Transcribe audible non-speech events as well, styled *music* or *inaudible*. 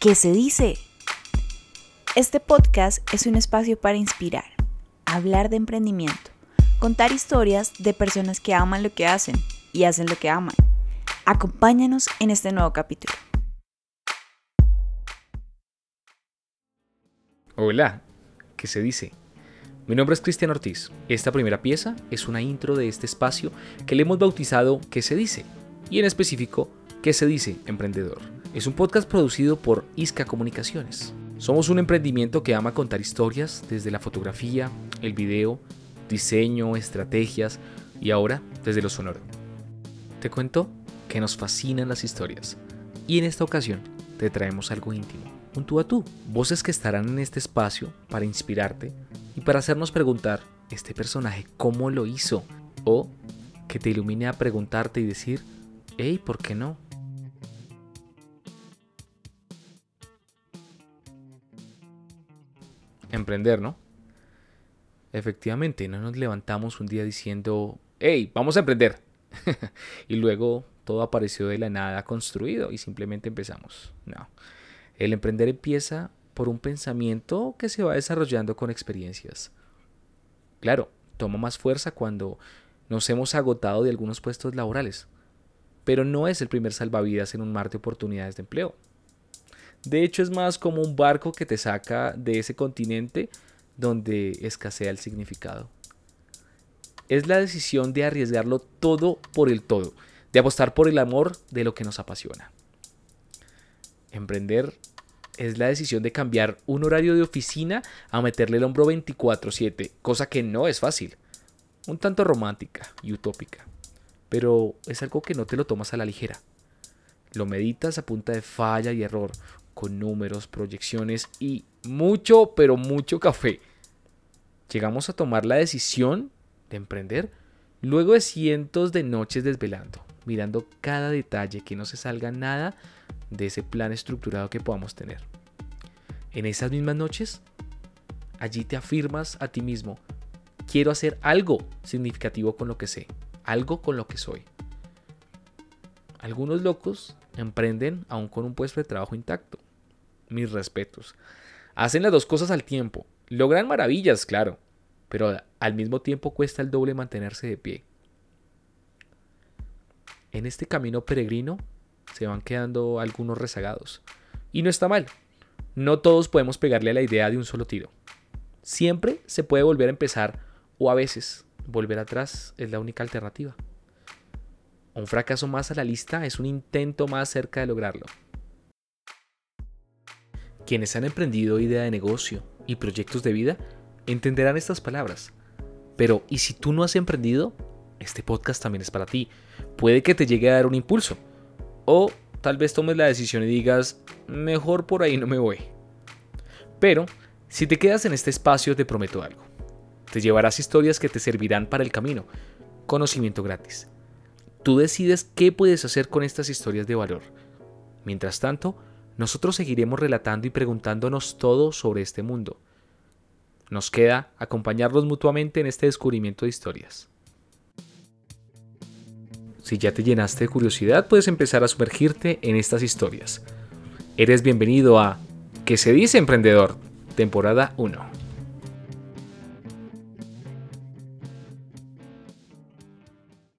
¿Qué se dice? Este podcast es un espacio para inspirar, hablar de emprendimiento, contar historias de personas que aman lo que hacen y hacen lo que aman. Acompáñanos en este nuevo capítulo. Hola, ¿qué se dice? Mi nombre es Cristian Ortiz. Esta primera pieza es una intro de este espacio que le hemos bautizado ¿Qué se dice? Y en específico, ¿Qué se dice, emprendedor? Es un podcast producido por Isca Comunicaciones. Somos un emprendimiento que ama contar historias desde la fotografía, el video, diseño, estrategias y ahora desde lo sonoro. Te cuento que nos fascinan las historias y en esta ocasión te traemos algo íntimo, un tú a tú, voces que estarán en este espacio para inspirarte y para hacernos preguntar, ¿este personaje cómo lo hizo? O que te ilumine a preguntarte y decir, hey, ¿por qué no? Emprender, ¿no? Efectivamente, no nos levantamos un día diciendo, hey, vamos a emprender. *laughs* y luego todo apareció de la nada construido y simplemente empezamos. No. El emprender empieza por un pensamiento que se va desarrollando con experiencias. Claro, toma más fuerza cuando nos hemos agotado de algunos puestos laborales, pero no es el primer salvavidas en un mar de oportunidades de empleo. De hecho, es más como un barco que te saca de ese continente donde escasea el significado. Es la decisión de arriesgarlo todo por el todo, de apostar por el amor de lo que nos apasiona. Emprender es la decisión de cambiar un horario de oficina a meterle el hombro 24/7, cosa que no es fácil, un tanto romántica y utópica, pero es algo que no te lo tomas a la ligera. Lo meditas a punta de falla y error, con números, proyecciones y mucho, pero mucho café. Llegamos a tomar la decisión de emprender luego de cientos de noches desvelando, mirando cada detalle que no se salga nada de ese plan estructurado que podamos tener. En esas mismas noches, allí te afirmas a ti mismo, quiero hacer algo significativo con lo que sé, algo con lo que soy. Algunos locos emprenden aún con un puesto de trabajo intacto mis respetos. Hacen las dos cosas al tiempo. Logran maravillas, claro, pero al mismo tiempo cuesta el doble mantenerse de pie. En este camino peregrino se van quedando algunos rezagados. Y no está mal. No todos podemos pegarle a la idea de un solo tiro. Siempre se puede volver a empezar o a veces volver atrás es la única alternativa. Un fracaso más a la lista es un intento más cerca de lograrlo. Quienes han emprendido idea de negocio y proyectos de vida entenderán estas palabras. Pero, ¿y si tú no has emprendido? Este podcast también es para ti. Puede que te llegue a dar un impulso. O tal vez tomes la decisión y digas, mejor por ahí no me voy. Pero, si te quedas en este espacio, te prometo algo. Te llevarás historias que te servirán para el camino. Conocimiento gratis. Tú decides qué puedes hacer con estas historias de valor. Mientras tanto, nosotros seguiremos relatando y preguntándonos todo sobre este mundo. Nos queda acompañarnos mutuamente en este descubrimiento de historias. Si ya te llenaste de curiosidad, puedes empezar a sumergirte en estas historias. Eres bienvenido a ¿Qué se dice emprendedor? Temporada 1.